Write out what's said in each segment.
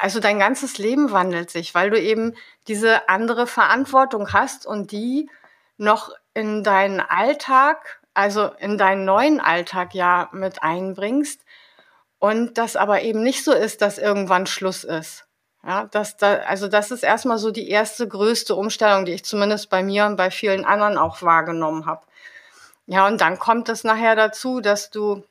also dein ganzes Leben wandelt sich, weil du eben diese andere Verantwortung hast und die noch in deinen Alltag, also in deinen neuen Alltag ja mit einbringst und das aber eben nicht so ist, dass irgendwann Schluss ist. Ja, das, da, also das ist erstmal so die erste größte Umstellung, die ich zumindest bei mir und bei vielen anderen auch wahrgenommen habe. Ja, und dann kommt es nachher dazu, dass du,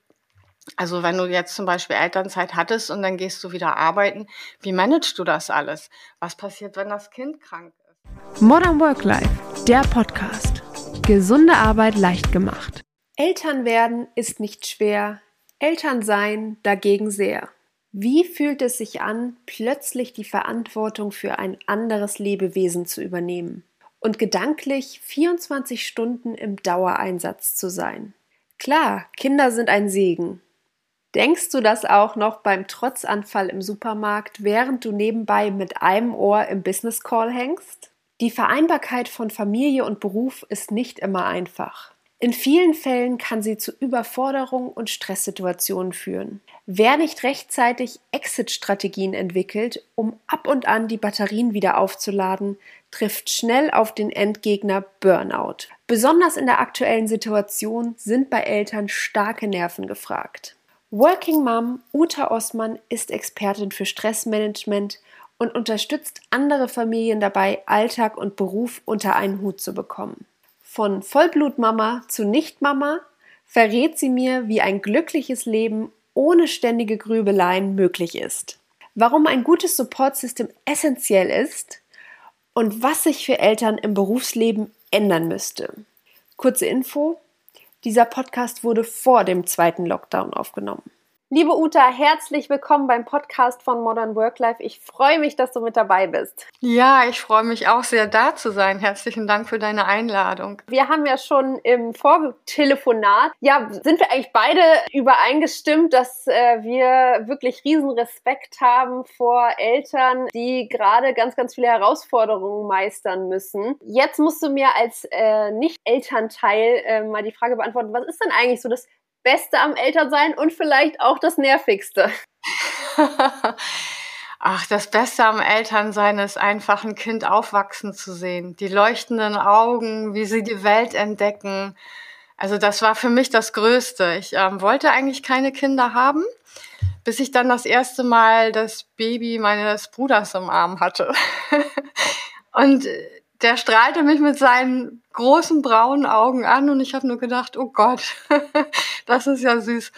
also wenn du jetzt zum Beispiel Elternzeit hattest und dann gehst du wieder arbeiten, wie managst du das alles? Was passiert, wenn das Kind krank ist? Modern Work Life, der Podcast. Gesunde Arbeit leicht gemacht. Eltern werden ist nicht schwer, Eltern sein dagegen sehr. Wie fühlt es sich an, plötzlich die Verantwortung für ein anderes Lebewesen zu übernehmen und gedanklich 24 Stunden im Dauereinsatz zu sein? Klar, Kinder sind ein Segen. Denkst du das auch noch beim Trotzanfall im Supermarkt, während du nebenbei mit einem Ohr im Business Call hängst? Die Vereinbarkeit von Familie und Beruf ist nicht immer einfach. In vielen Fällen kann sie zu Überforderung und Stresssituationen führen. Wer nicht rechtzeitig Exit-Strategien entwickelt, um ab und an die Batterien wieder aufzuladen, trifft schnell auf den Endgegner Burnout. Besonders in der aktuellen Situation sind bei Eltern starke Nerven gefragt. Working Mom Uta Osman ist Expertin für Stressmanagement und unterstützt andere Familien dabei, Alltag und Beruf unter einen Hut zu bekommen. Von Vollblutmama zu Nichtmama verrät sie mir, wie ein glückliches Leben ohne ständige Grübeleien möglich ist. Warum ein gutes Supportsystem essentiell ist und was sich für Eltern im Berufsleben ändern müsste. Kurze Info: Dieser Podcast wurde vor dem zweiten Lockdown aufgenommen. Liebe Uta, herzlich willkommen beim Podcast von Modern Work Life. Ich freue mich, dass du mit dabei bist. Ja, ich freue mich auch sehr, da zu sein. Herzlichen Dank für deine Einladung. Wir haben ja schon im Vortelefonat, ja, sind wir eigentlich beide übereingestimmt, dass äh, wir wirklich riesen Respekt haben vor Eltern, die gerade ganz, ganz viele Herausforderungen meistern müssen. Jetzt musst du mir als äh, Nicht-Elternteil äh, mal die Frage beantworten, was ist denn eigentlich so das Beste am Elternsein und vielleicht auch das Nervigste? Ach, das Beste am Elternsein ist einfach ein Kind aufwachsen zu sehen. Die leuchtenden Augen, wie sie die Welt entdecken. Also das war für mich das Größte. Ich ähm, wollte eigentlich keine Kinder haben, bis ich dann das erste Mal das Baby meines Bruders im Arm hatte. Und der strahlte mich mit seinen großen braunen Augen an und ich habe nur gedacht, oh Gott, das ist ja süß.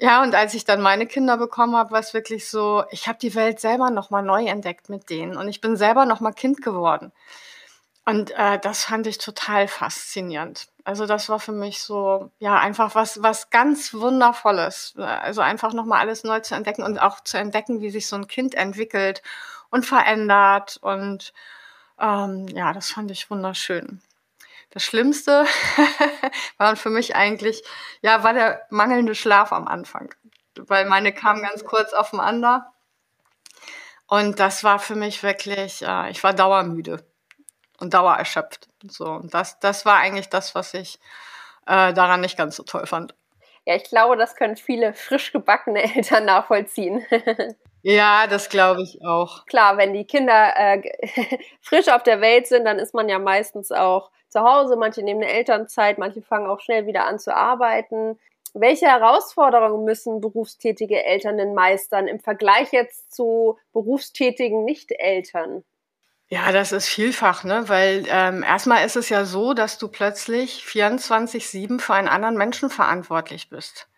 Ja, und als ich dann meine Kinder bekommen habe, war es wirklich so, ich habe die Welt selber nochmal neu entdeckt mit denen und ich bin selber nochmal Kind geworden. Und äh, das fand ich total faszinierend. Also das war für mich so, ja, einfach was, was ganz Wundervolles. Also einfach nochmal alles neu zu entdecken und auch zu entdecken, wie sich so ein Kind entwickelt und verändert und ähm, ja, das fand ich wunderschön. Das Schlimmste war für mich eigentlich, ja, war der mangelnde Schlaf am Anfang. Weil meine kamen ganz kurz aufeinander. Und das war für mich wirklich, äh, ich war dauermüde und dauererschöpft. So, und das, das war eigentlich das, was ich äh, daran nicht ganz so toll fand. Ja, ich glaube, das können viele frisch gebackene Eltern nachvollziehen. Ja, das glaube ich auch. Klar, wenn die Kinder äh, frisch auf der Welt sind, dann ist man ja meistens auch zu Hause. Manche nehmen eine Elternzeit, manche fangen auch schnell wieder an zu arbeiten. Welche Herausforderungen müssen berufstätige Eltern denn meistern im Vergleich jetzt zu berufstätigen Nicht-Eltern? Ja, das ist vielfach, ne? Weil ähm, erstmal ist es ja so, dass du plötzlich 24-7 für einen anderen Menschen verantwortlich bist.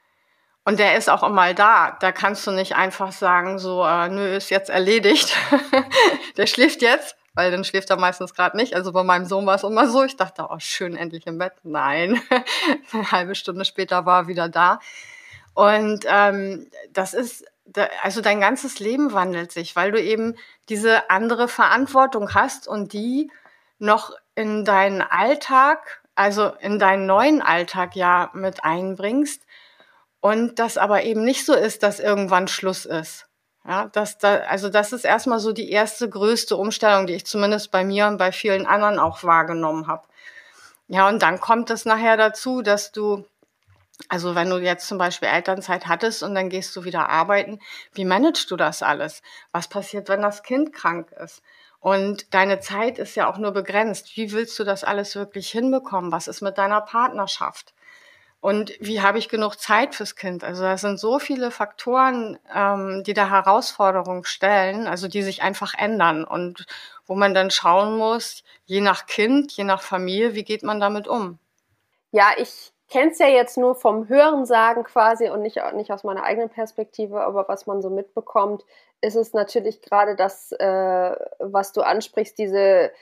Und der ist auch immer da. Da kannst du nicht einfach sagen, so, äh, nö, ist jetzt erledigt. der schläft jetzt, weil dann schläft er meistens gerade nicht. Also bei meinem Sohn war es immer so. Ich dachte, oh, schön, endlich im Bett. Nein. Eine halbe Stunde später war er wieder da. Und ähm, das ist, also dein ganzes Leben wandelt sich, weil du eben diese andere Verantwortung hast und die noch in deinen Alltag, also in deinen neuen Alltag ja mit einbringst und das aber eben nicht so ist, dass irgendwann Schluss ist. Ja, das, da, also das ist erstmal so die erste größte Umstellung, die ich zumindest bei mir und bei vielen anderen auch wahrgenommen habe. Ja, und dann kommt es nachher dazu, dass du, Also wenn du jetzt zum Beispiel Elternzeit hattest und dann gehst du wieder arbeiten, wie managst du das alles? Was passiert, wenn das Kind krank ist? Und deine Zeit ist ja auch nur begrenzt. Wie willst du das alles wirklich hinbekommen? Was ist mit deiner Partnerschaft? Und wie habe ich genug Zeit fürs Kind? Also da sind so viele Faktoren, ähm, die da Herausforderungen stellen, also die sich einfach ändern und wo man dann schauen muss, je nach Kind, je nach Familie, wie geht man damit um? Ja, ich kenne es ja jetzt nur vom Hörensagen quasi und nicht, nicht aus meiner eigenen Perspektive, aber was man so mitbekommt, ist es natürlich gerade das, äh, was du ansprichst, diese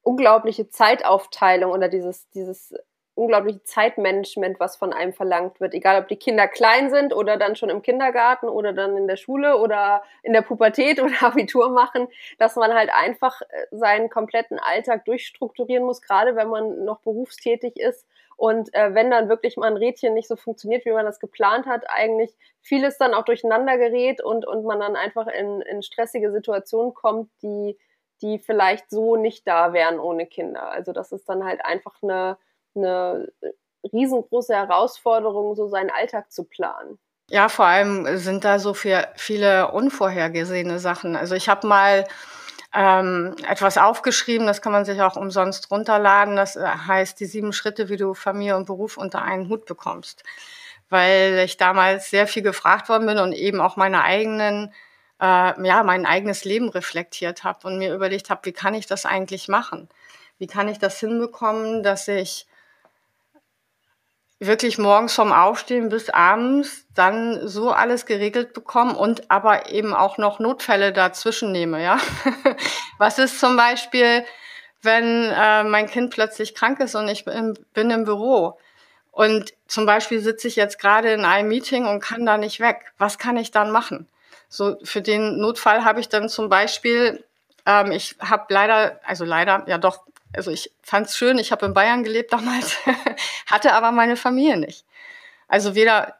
unglaubliche Zeitaufteilung oder dieses, dieses unglaubliche Zeitmanagement, was von einem verlangt wird. Egal, ob die Kinder klein sind oder dann schon im Kindergarten oder dann in der Schule oder in der Pubertät oder Abitur machen, dass man halt einfach äh, seinen kompletten Alltag durchstrukturieren muss, gerade wenn man noch berufstätig ist. Und äh, wenn dann wirklich mal ein Rädchen nicht so funktioniert, wie man das geplant hat, eigentlich vieles dann auch durcheinander gerät und, und man dann einfach in, in stressige Situationen kommt, die, die vielleicht so nicht da wären ohne Kinder. Also das ist dann halt einfach eine, eine riesengroße Herausforderung, so seinen Alltag zu planen. Ja, vor allem sind da so viel, viele unvorhergesehene Sachen. Also ich habe mal ähm, etwas aufgeschrieben, das kann man sich auch umsonst runterladen. Das äh, heißt die sieben Schritte, wie du Familie und Beruf unter einen Hut bekommst. Weil ich damals sehr viel gefragt worden bin und eben auch meine eigenen, äh, ja, mein eigenes Leben reflektiert habe und mir überlegt habe, wie kann ich das eigentlich machen? Wie kann ich das hinbekommen, dass ich wirklich morgens vom Aufstehen bis abends dann so alles geregelt bekommen und aber eben auch noch Notfälle dazwischen nehme, ja. Was ist zum Beispiel, wenn äh, mein Kind plötzlich krank ist und ich bin, bin im Büro und zum Beispiel sitze ich jetzt gerade in einem Meeting und kann da nicht weg. Was kann ich dann machen? So für den Notfall habe ich dann zum Beispiel, ähm, ich habe leider, also leider, ja doch, also ich fand es schön, ich habe in Bayern gelebt damals, hatte aber meine Familie nicht. Also weder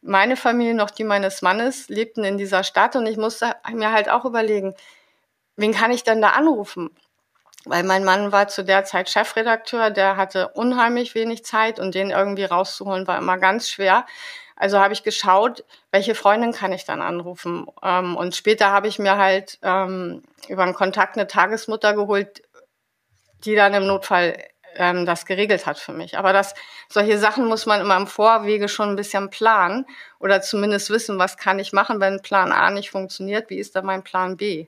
meine Familie noch die meines Mannes lebten in dieser Stadt und ich musste mir halt auch überlegen, wen kann ich denn da anrufen? Weil mein Mann war zu der Zeit Chefredakteur, der hatte unheimlich wenig Zeit und den irgendwie rauszuholen war immer ganz schwer. Also habe ich geschaut, welche Freundin kann ich dann anrufen. Ähm, und später habe ich mir halt ähm, über einen Kontakt eine Tagesmutter geholt, die dann im Notfall ähm, das geregelt hat für mich. Aber das, solche Sachen muss man immer im Vorwege schon ein bisschen planen oder zumindest wissen, was kann ich machen, wenn Plan A nicht funktioniert, wie ist da mein Plan B?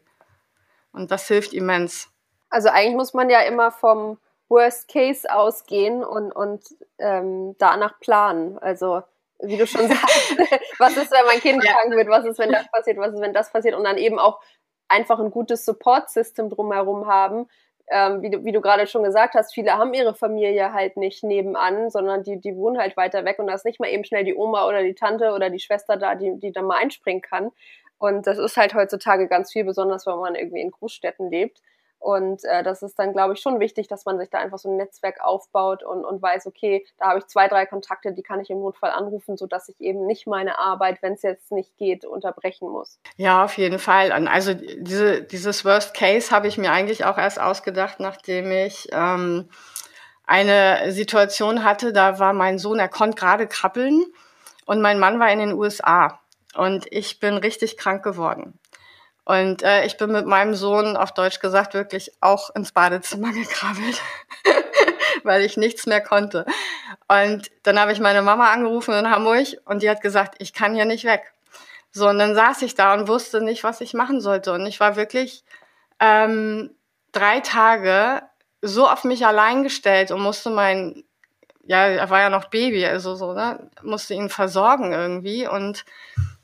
Und das hilft immens. Also eigentlich muss man ja immer vom Worst Case ausgehen und, und ähm, danach planen. Also wie du schon sagst, was ist, wenn mein Kind ja. krank wird, was ist, wenn das passiert, was ist, wenn das passiert und dann eben auch einfach ein gutes Support-System drumherum haben, ähm, wie du, wie du gerade schon gesagt hast, viele haben ihre Familie halt nicht nebenan, sondern die, die wohnen halt weiter weg und da ist nicht mal eben schnell die Oma oder die Tante oder die Schwester da, die, die da mal einspringen kann. Und das ist halt heutzutage ganz viel, besonders wenn man irgendwie in Großstädten lebt. Und äh, das ist dann, glaube ich, schon wichtig, dass man sich da einfach so ein Netzwerk aufbaut und, und weiß, okay, da habe ich zwei, drei Kontakte, die kann ich im Notfall anrufen, sodass ich eben nicht meine Arbeit, wenn es jetzt nicht geht, unterbrechen muss. Ja, auf jeden Fall. Und also diese, dieses Worst Case habe ich mir eigentlich auch erst ausgedacht, nachdem ich ähm, eine Situation hatte, da war mein Sohn, er konnte gerade krabbeln und mein Mann war in den USA. Und ich bin richtig krank geworden. Und äh, ich bin mit meinem Sohn, auf Deutsch gesagt, wirklich auch ins Badezimmer gekrabbelt, weil ich nichts mehr konnte. Und dann habe ich meine Mama angerufen in Hamburg und die hat gesagt, ich kann hier nicht weg. So, und dann saß ich da und wusste nicht, was ich machen sollte. Und ich war wirklich ähm, drei Tage so auf mich allein gestellt und musste mein, ja, er war ja noch Baby, also so, ne, musste ihn versorgen irgendwie. Und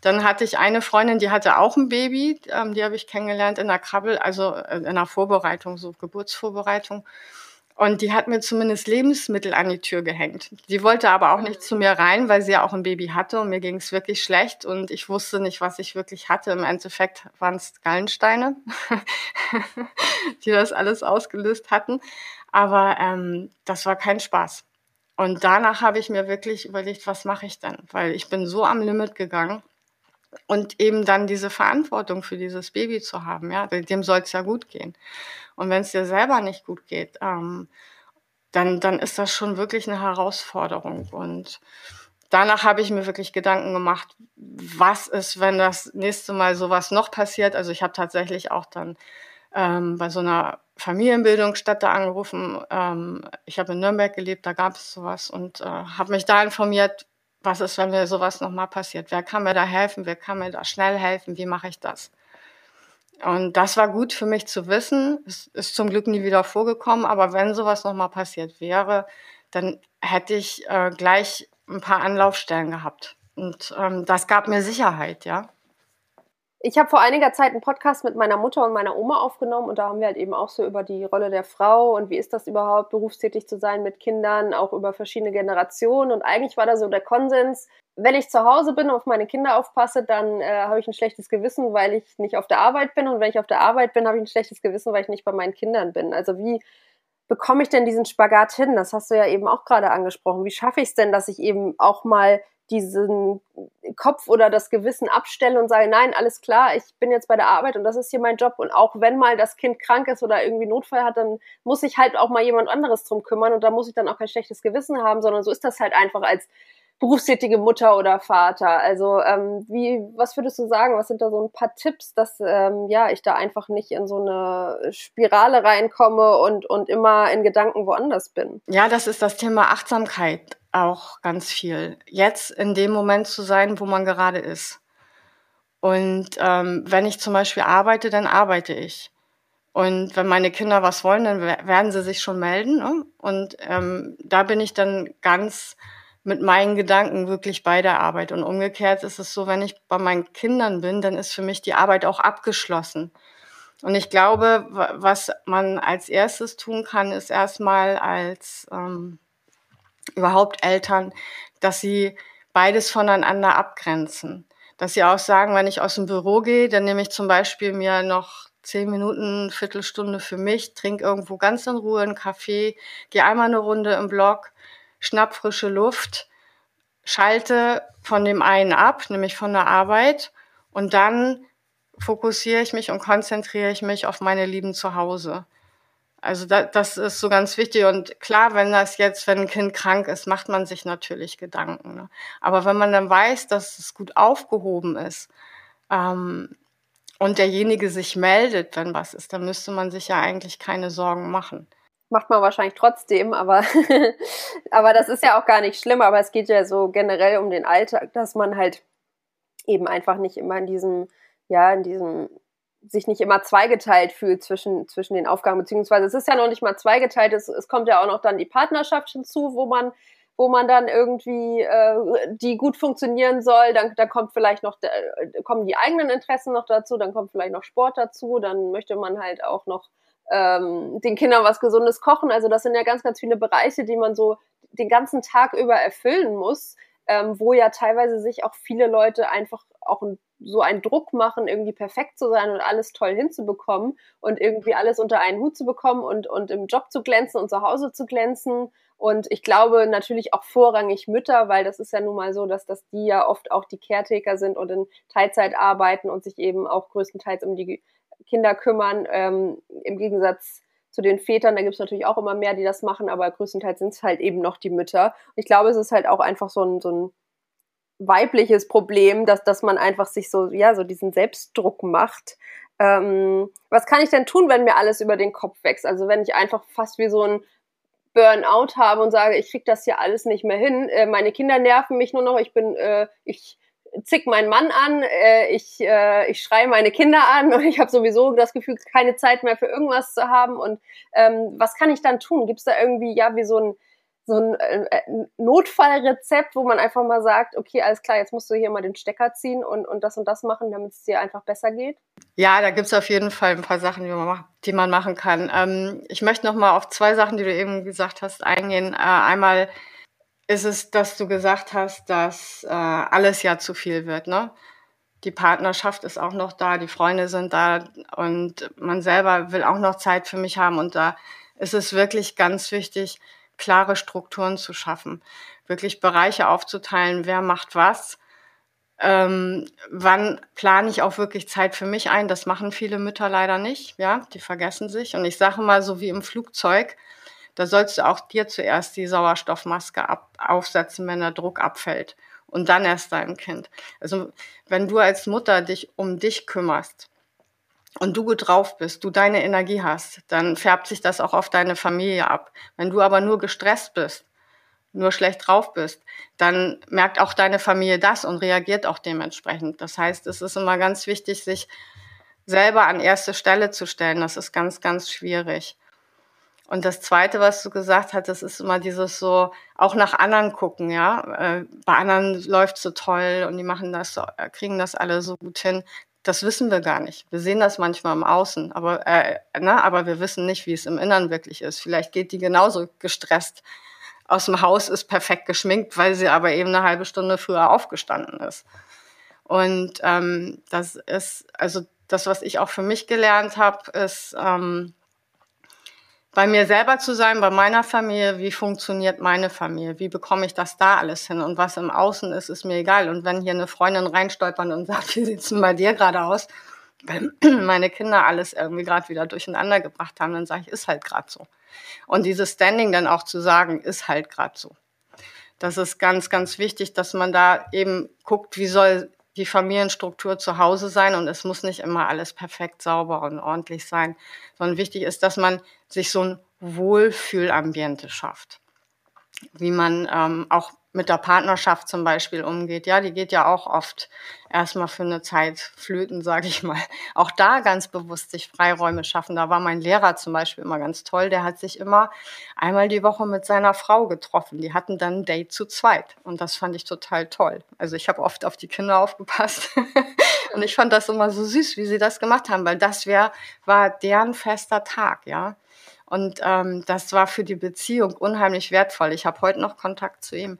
dann hatte ich eine Freundin, die hatte auch ein Baby, ähm, die habe ich kennengelernt in der Krabbel, also äh, in der Vorbereitung, so Geburtsvorbereitung. Und die hat mir zumindest Lebensmittel an die Tür gehängt. Die wollte aber auch nicht zu mir rein, weil sie ja auch ein Baby hatte und mir ging es wirklich schlecht und ich wusste nicht, was ich wirklich hatte. Im Endeffekt waren es Gallensteine, die das alles ausgelöst hatten. Aber ähm, das war kein Spaß. Und danach habe ich mir wirklich überlegt, was mache ich denn? Weil ich bin so am Limit gegangen und eben dann diese Verantwortung für dieses Baby zu haben, ja, dem soll es ja gut gehen. Und wenn es dir selber nicht gut geht, ähm, dann, dann ist das schon wirklich eine Herausforderung. Und danach habe ich mir wirklich Gedanken gemacht, was ist, wenn das nächste Mal sowas noch passiert. Also ich habe tatsächlich auch dann ähm, bei so einer Familienbildungsstätte angerufen. Ähm, ich habe in Nürnberg gelebt, da gab es sowas und äh, habe mich da informiert, was ist, wenn mir sowas nochmal passiert? Wer kann mir da helfen? Wer kann mir da schnell helfen? Wie mache ich das? Und das war gut für mich zu wissen. Es ist zum Glück nie wieder vorgekommen, aber wenn sowas nochmal passiert wäre, dann hätte ich äh, gleich ein paar Anlaufstellen gehabt. Und ähm, das gab mir Sicherheit, ja. Ich habe vor einiger Zeit einen Podcast mit meiner Mutter und meiner Oma aufgenommen und da haben wir halt eben auch so über die Rolle der Frau und wie ist das überhaupt, berufstätig zu sein mit Kindern, auch über verschiedene Generationen. Und eigentlich war da so der Konsens, wenn ich zu Hause bin und auf meine Kinder aufpasse, dann äh, habe ich ein schlechtes Gewissen, weil ich nicht auf der Arbeit bin. Und wenn ich auf der Arbeit bin, habe ich ein schlechtes Gewissen, weil ich nicht bei meinen Kindern bin. Also wie bekomme ich denn diesen Spagat hin? Das hast du ja eben auch gerade angesprochen. Wie schaffe ich es denn, dass ich eben auch mal diesen Kopf oder das Gewissen abstelle und sage, nein, alles klar, ich bin jetzt bei der Arbeit und das ist hier mein Job und auch wenn mal das Kind krank ist oder irgendwie Notfall hat, dann muss ich halt auch mal jemand anderes drum kümmern und da muss ich dann auch kein schlechtes Gewissen haben, sondern so ist das halt einfach als berufstätige Mutter oder Vater. Also ähm, wie, was würdest du sagen? Was sind da so ein paar Tipps, dass ähm, ja ich da einfach nicht in so eine Spirale reinkomme und und immer in Gedanken woanders bin? Ja, das ist das Thema Achtsamkeit auch ganz viel. Jetzt in dem Moment zu sein, wo man gerade ist. Und ähm, wenn ich zum Beispiel arbeite, dann arbeite ich. Und wenn meine Kinder was wollen, dann werden sie sich schon melden. Ne? Und ähm, da bin ich dann ganz mit meinen Gedanken wirklich bei der Arbeit. Und umgekehrt ist es so, wenn ich bei meinen Kindern bin, dann ist für mich die Arbeit auch abgeschlossen. Und ich glaube, was man als erstes tun kann, ist erstmal als ähm, überhaupt Eltern, dass sie beides voneinander abgrenzen. Dass sie auch sagen, wenn ich aus dem Büro gehe, dann nehme ich zum Beispiel mir noch zehn Minuten, Viertelstunde für mich, trinke irgendwo ganz in Ruhe einen Kaffee, gehe einmal eine Runde im Block, schnapp frische Luft, schalte von dem einen ab, nämlich von der Arbeit, und dann fokussiere ich mich und konzentriere ich mich auf meine Lieben zu Hause. Also da, das ist so ganz wichtig. Und klar, wenn das jetzt, wenn ein Kind krank ist, macht man sich natürlich Gedanken. Ne? Aber wenn man dann weiß, dass es gut aufgehoben ist ähm, und derjenige sich meldet, wenn was ist, dann müsste man sich ja eigentlich keine Sorgen machen macht man wahrscheinlich trotzdem, aber, aber das ist ja auch gar nicht schlimm, aber es geht ja so generell um den Alltag, dass man halt eben einfach nicht immer in diesem, ja, in diesem, sich nicht immer zweigeteilt fühlt zwischen, zwischen den Aufgaben, beziehungsweise es ist ja noch nicht mal zweigeteilt, es, es kommt ja auch noch dann die Partnerschaft hinzu, wo man wo man dann irgendwie äh, die gut funktionieren soll, dann, dann kommt vielleicht noch äh, kommen die eigenen Interessen noch dazu, dann kommt vielleicht noch Sport dazu, dann möchte man halt auch noch ähm, den Kindern was Gesundes kochen. Also das sind ja ganz, ganz viele Bereiche, die man so den ganzen Tag über erfüllen muss, ähm, wo ja teilweise sich auch viele Leute einfach auch so einen Druck machen, irgendwie perfekt zu sein und alles toll hinzubekommen und irgendwie alles unter einen Hut zu bekommen und, und im Job zu glänzen und zu Hause zu glänzen. Und ich glaube natürlich auch vorrangig Mütter, weil das ist ja nun mal so, dass, dass die ja oft auch die Caretaker sind und in Teilzeit arbeiten und sich eben auch größtenteils um die Kinder kümmern, ähm, im Gegensatz zu den Vätern, da gibt es natürlich auch immer mehr, die das machen, aber größtenteils sind es halt eben noch die Mütter. Und ich glaube, es ist halt auch einfach so ein, so ein weibliches Problem, dass, dass man einfach sich so, ja, so diesen Selbstdruck macht. Ähm, was kann ich denn tun, wenn mir alles über den Kopf wächst? Also wenn ich einfach fast wie so ein Burnout habe und sage, ich krieg das hier alles nicht mehr hin, äh, meine Kinder nerven mich nur noch, ich bin, äh, ich zick meinen Mann an, äh, ich, äh, ich schreie meine Kinder an und ich habe sowieso das Gefühl, keine Zeit mehr für irgendwas zu haben. Und ähm, was kann ich dann tun? Gibt es da irgendwie ja wie so ein so ein äh, Notfallrezept, wo man einfach mal sagt, okay, alles klar, jetzt musst du hier mal den Stecker ziehen und, und das und das machen, damit es dir einfach besser geht? Ja, da gibt es auf jeden Fall ein paar Sachen, die man, die man machen kann. Ähm, ich möchte noch mal auf zwei Sachen, die du eben gesagt hast, eingehen. Äh, einmal ist es, dass du gesagt hast, dass äh, alles ja zu viel wird, ne? Die Partnerschaft ist auch noch da, die Freunde sind da und man selber will auch noch Zeit für mich haben und da ist es wirklich ganz wichtig, klare Strukturen zu schaffen, wirklich Bereiche aufzuteilen, wer macht was, ähm, wann plane ich auch wirklich Zeit für mich ein. Das machen viele Mütter leider nicht, ja, die vergessen sich. Und ich sage mal so wie im Flugzeug, Da sollst du auch dir zuerst die Sauerstoffmaske ab, aufsetzen, wenn der Druck abfällt. Und dann erst deinem Kind. Also wenn du als Mutter dich um dich kümmerst, und du gut drauf bist, du deine Energie hast, dann färbt sich das auch auf deine Familie ab. Wenn du aber nur gestresst bist, nur schlecht drauf bist, dann merkt auch deine Familie das und reagiert auch dementsprechend. Das heißt, es ist immer ganz wichtig, sich selber an erste Stelle zu stellen. Das ist ganz, ganz schwierig. Und das Zweite, was du gesagt hast, das ist immer dieses so, auch nach anderen gucken, ja. Äh, bei anderen läuft so toll und die machen das, äh, kriegen das alle so gut hin. Das wissen wir gar nicht. Wir sehen das manchmal im Außen, aber, äh, na, aber wir wissen nicht, wie es im Innern wirklich ist. Vielleicht geht die genauso gestresst aus dem Haus, ist perfekt geschminkt, weil sie aber eben eine halbe Stunde früher aufgestanden ist. Und ähm, das ist, also das, was ich auch für mich gelernt habe, ist ähm, bei mir selber zu sein, bei meiner Familie, wie funktioniert meine Familie, wie bekomme ich das da alles hin und was im Außen ist, ist mir egal. Und wenn hier eine Freundin reinstolpert und sagt, wie sieht's denn bei dir gerade aus, weil meine Kinder alles irgendwie gerade wieder durcheinander gebracht haben, dann sage ich, ist halt gerade so. Und dieses Standing dann auch zu sagen, ist halt gerade so. Das ist ganz, ganz wichtig, dass man da eben guckt, wie soll die Familienstruktur zu Hause sein und es muss nicht immer alles perfekt sauber und ordentlich sein, sondern wichtig ist, dass man sich so ein Wohlfühlambiente schafft. Wie man ähm, auch mit der Partnerschaft zum Beispiel umgeht. Ja, die geht ja auch oft erstmal für eine Zeit flöten, sage ich mal. Auch da ganz bewusst sich Freiräume schaffen. Da war mein Lehrer zum Beispiel immer ganz toll. Der hat sich immer einmal die Woche mit seiner Frau getroffen. Die hatten dann ein Date zu zweit. Und das fand ich total toll. Also ich habe oft auf die Kinder aufgepasst. Und ich fand das immer so süß, wie sie das gemacht haben, weil das wär, war deren fester Tag, ja. Und ähm, das war für die Beziehung unheimlich wertvoll. Ich habe heute noch Kontakt zu ihm.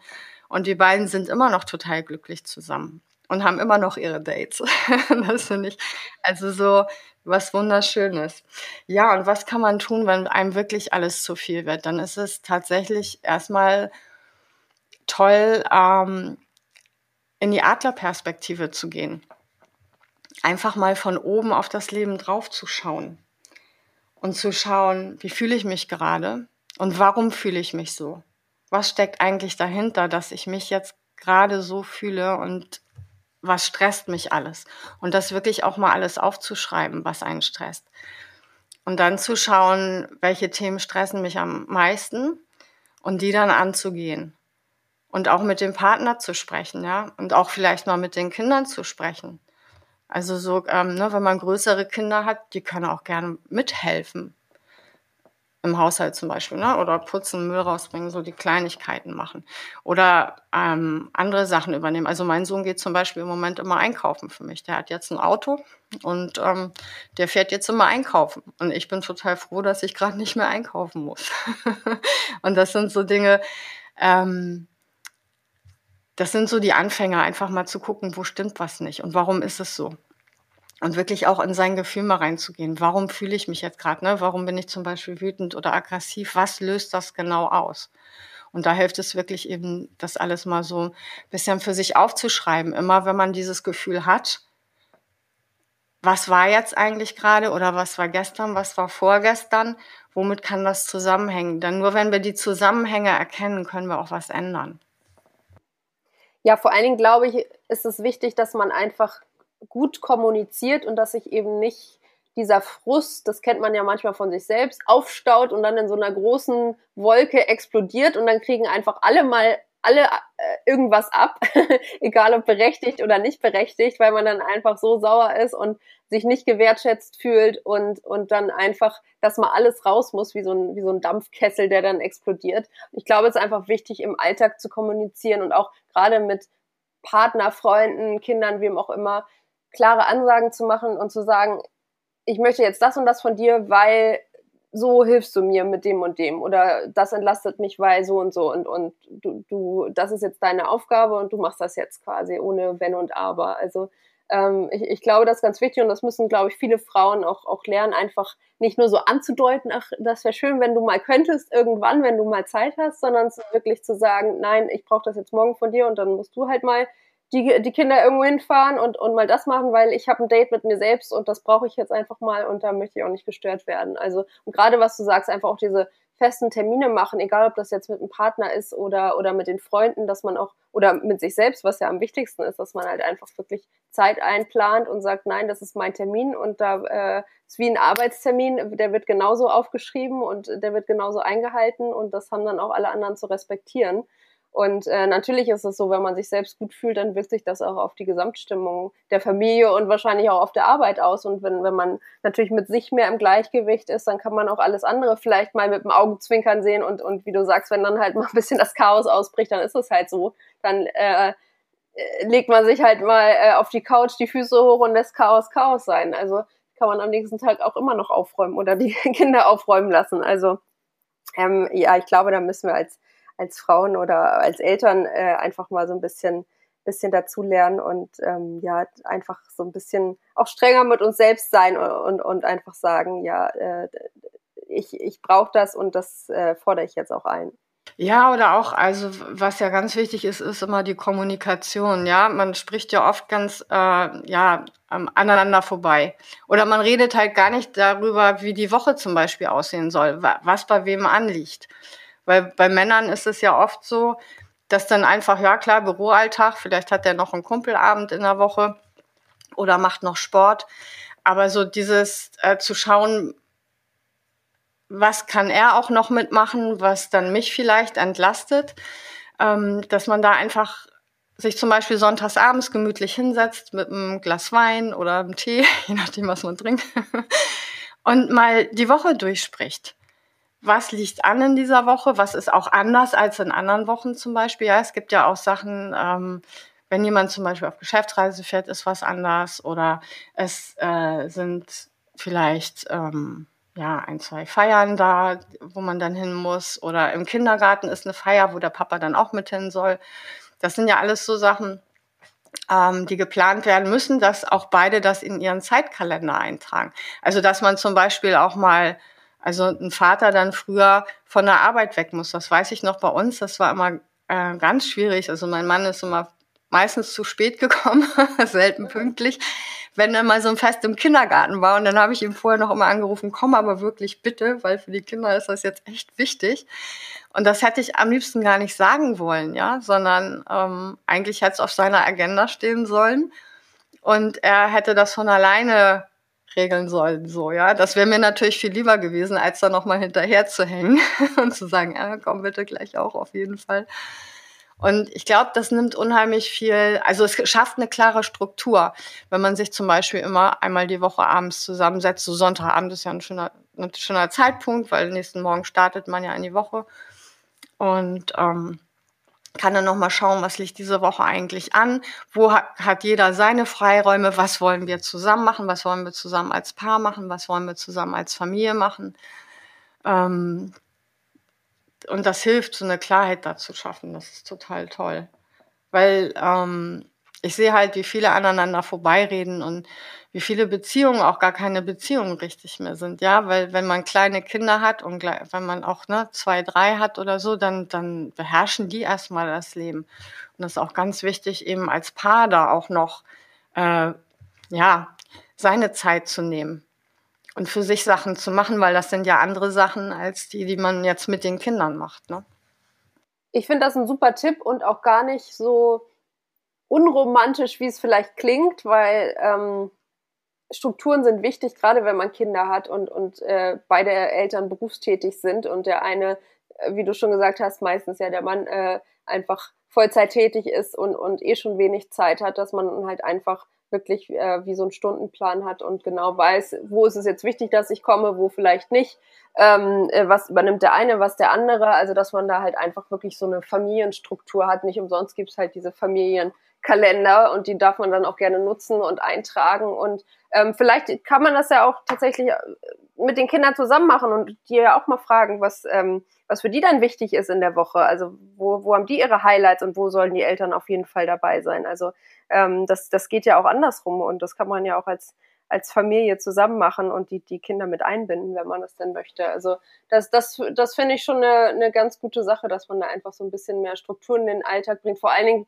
Und die beiden sind immer noch total glücklich zusammen und haben immer noch ihre Dates. das finde ich also so was Wunderschönes. Ja, und was kann man tun, wenn einem wirklich alles zu viel wird? Dann ist es tatsächlich erstmal toll, ähm, in die Adlerperspektive zu gehen. Einfach mal von oben auf das Leben draufzuschauen und zu schauen, wie fühle ich mich gerade und warum fühle ich mich so? Was steckt eigentlich dahinter, dass ich mich jetzt gerade so fühle und was stresst mich alles? Und das wirklich auch mal alles aufzuschreiben, was einen stresst. Und dann zu schauen, welche Themen stressen mich am meisten und die dann anzugehen. Und auch mit dem Partner zu sprechen, ja. Und auch vielleicht mal mit den Kindern zu sprechen. Also so, ähm, ne, wenn man größere Kinder hat, die können auch gerne mithelfen. Im Haushalt zum Beispiel, ne? Oder putzen, Müll rausbringen, so die Kleinigkeiten machen. Oder ähm, andere Sachen übernehmen. Also mein Sohn geht zum Beispiel im Moment immer einkaufen für mich. Der hat jetzt ein Auto und ähm, der fährt jetzt immer einkaufen. Und ich bin total froh, dass ich gerade nicht mehr einkaufen muss. und das sind so Dinge, ähm, das sind so die Anfänger, einfach mal zu gucken, wo stimmt was nicht und warum ist es so. Und wirklich auch in sein Gefühl mal reinzugehen. Warum fühle ich mich jetzt gerade? Ne? Warum bin ich zum Beispiel wütend oder aggressiv? Was löst das genau aus? Und da hilft es wirklich eben, das alles mal so ein bisschen für sich aufzuschreiben. Immer wenn man dieses Gefühl hat, was war jetzt eigentlich gerade oder was war gestern, was war vorgestern, womit kann das zusammenhängen? Denn nur wenn wir die Zusammenhänge erkennen, können wir auch was ändern. Ja, vor allen Dingen glaube ich, ist es wichtig, dass man einfach gut kommuniziert und dass sich eben nicht dieser Frust, das kennt man ja manchmal von sich selbst, aufstaut und dann in so einer großen Wolke explodiert und dann kriegen einfach alle mal alle äh, irgendwas ab, egal ob berechtigt oder nicht berechtigt, weil man dann einfach so sauer ist und sich nicht gewertschätzt fühlt und, und dann einfach, dass mal alles raus muss, wie so, ein, wie so ein Dampfkessel, der dann explodiert. Ich glaube, es ist einfach wichtig, im Alltag zu kommunizieren und auch gerade mit Partner, Freunden, Kindern, wem auch immer, klare Ansagen zu machen und zu sagen, ich möchte jetzt das und das von dir, weil so hilfst du mir mit dem und dem oder das entlastet mich, weil so und so und, und du, du, das ist jetzt deine Aufgabe und du machst das jetzt quasi ohne Wenn und Aber. Also ähm, ich, ich glaube, das ist ganz wichtig und das müssen, glaube ich, viele Frauen auch, auch lernen, einfach nicht nur so anzudeuten, ach, das wäre schön, wenn du mal könntest, irgendwann, wenn du mal Zeit hast, sondern wirklich zu sagen, nein, ich brauche das jetzt morgen von dir und dann musst du halt mal die, die Kinder irgendwo hinfahren und, und mal das machen, weil ich habe ein Date mit mir selbst und das brauche ich jetzt einfach mal und da möchte ich auch nicht gestört werden. Also, und gerade was du sagst, einfach auch diese festen Termine machen, egal ob das jetzt mit einem Partner ist oder, oder mit den Freunden, dass man auch, oder mit sich selbst, was ja am wichtigsten ist, dass man halt einfach wirklich Zeit einplant und sagt, nein, das ist mein Termin und da äh, ist wie ein Arbeitstermin, der wird genauso aufgeschrieben und der wird genauso eingehalten und das haben dann auch alle anderen zu respektieren. Und äh, natürlich ist es so, wenn man sich selbst gut fühlt, dann wirkt sich das auch auf die Gesamtstimmung der Familie und wahrscheinlich auch auf der Arbeit aus. Und wenn, wenn man natürlich mit sich mehr im Gleichgewicht ist, dann kann man auch alles andere vielleicht mal mit dem Augenzwinkern sehen. Und, und wie du sagst, wenn dann halt mal ein bisschen das Chaos ausbricht, dann ist es halt so. Dann äh, legt man sich halt mal äh, auf die Couch, die Füße hoch und lässt Chaos Chaos sein. Also kann man am nächsten Tag auch immer noch aufräumen oder die Kinder aufräumen lassen. Also ähm, ja, ich glaube, da müssen wir als als Frauen oder als Eltern äh, einfach mal so ein bisschen bisschen dazu lernen und ähm, ja einfach so ein bisschen auch strenger mit uns selbst sein und, und, und einfach sagen, ja, äh, ich, ich brauche das und das äh, fordere ich jetzt auch ein. Ja, oder auch, also was ja ganz wichtig ist, ist immer die Kommunikation. Ja, man spricht ja oft ganz äh, ja aneinander vorbei. Oder man redet halt gar nicht darüber, wie die Woche zum Beispiel aussehen soll, was bei wem anliegt. Weil bei Männern ist es ja oft so, dass dann einfach, ja klar, Büroalltag, vielleicht hat er noch einen Kumpelabend in der Woche oder macht noch Sport. Aber so dieses äh, zu schauen, was kann er auch noch mitmachen, was dann mich vielleicht entlastet, ähm, dass man da einfach sich zum Beispiel sonntags abends gemütlich hinsetzt mit einem Glas Wein oder einem Tee, je nachdem, was man trinkt, und mal die Woche durchspricht was liegt an in dieser Woche, was ist auch anders als in anderen Wochen zum Beispiel. Ja, es gibt ja auch Sachen, ähm, wenn jemand zum Beispiel auf Geschäftsreise fährt, ist was anders oder es äh, sind vielleicht ähm, ja ein, zwei Feiern da, wo man dann hin muss oder im Kindergarten ist eine Feier, wo der Papa dann auch mit hin soll. Das sind ja alles so Sachen, ähm, die geplant werden müssen, dass auch beide das in ihren Zeitkalender eintragen. Also dass man zum Beispiel auch mal also ein Vater dann früher von der Arbeit weg muss. Das weiß ich noch bei uns. Das war immer äh, ganz schwierig. Also mein Mann ist immer meistens zu spät gekommen, selten pünktlich, wenn dann mal so ein Fest im Kindergarten war. Und dann habe ich ihm vorher noch immer angerufen, komm aber wirklich bitte, weil für die Kinder ist das jetzt echt wichtig. Und das hätte ich am liebsten gar nicht sagen wollen, ja, sondern ähm, eigentlich hätte es auf seiner Agenda stehen sollen. Und er hätte das von alleine regeln sollen, so, ja. Das wäre mir natürlich viel lieber gewesen, als da nochmal hinterher zu hängen und zu sagen, ja, komm bitte gleich auch auf jeden Fall. Und ich glaube, das nimmt unheimlich viel, also es schafft eine klare Struktur, wenn man sich zum Beispiel immer einmal die Woche abends zusammensetzt. So Sonntagabend ist ja ein schöner, ein schöner Zeitpunkt, weil nächsten Morgen startet man ja in die Woche. Und ähm, kann dann nochmal schauen, was liegt diese Woche eigentlich an, wo hat, jeder seine Freiräume, was wollen wir zusammen machen, was wollen wir zusammen als Paar machen, was wollen wir zusammen als Familie machen. Ähm, und das hilft, so eine Klarheit da zu schaffen. Das ist total toll. Weil ähm, ich sehe halt, wie viele aneinander vorbeireden und wie viele Beziehungen auch gar keine Beziehungen richtig mehr sind. Ja, weil wenn man kleine Kinder hat und wenn man auch ne, zwei, drei hat oder so, dann, dann beherrschen die erstmal das Leben. Und das ist auch ganz wichtig, eben als Paar da auch noch äh, ja, seine Zeit zu nehmen und für sich Sachen zu machen, weil das sind ja andere Sachen als die, die man jetzt mit den Kindern macht. Ne? Ich finde das ein super Tipp und auch gar nicht so unromantisch, wie es vielleicht klingt, weil ähm, Strukturen sind wichtig, gerade wenn man Kinder hat und, und äh, beide Eltern berufstätig sind und der eine, äh, wie du schon gesagt hast, meistens ja der Mann äh, einfach Vollzeit tätig ist und, und eh schon wenig Zeit hat, dass man halt einfach wirklich äh, wie so einen Stundenplan hat und genau weiß, wo ist es jetzt wichtig, dass ich komme, wo vielleicht nicht, ähm, äh, was übernimmt der eine, was der andere, also dass man da halt einfach wirklich so eine Familienstruktur hat. Nicht umsonst gibt's halt diese Familien. Kalender und die darf man dann auch gerne nutzen und eintragen. Und ähm, vielleicht kann man das ja auch tatsächlich äh, mit den Kindern zusammen machen und die ja auch mal fragen, was, ähm, was für die dann wichtig ist in der Woche. Also wo, wo haben die ihre Highlights und wo sollen die Eltern auf jeden Fall dabei sein. Also ähm, das, das geht ja auch andersrum und das kann man ja auch als als Familie zusammen machen und die, die Kinder mit einbinden, wenn man das denn möchte. Also das, das, das finde ich schon eine, eine ganz gute Sache, dass man da einfach so ein bisschen mehr Strukturen in den Alltag bringt. Vor allen Dingen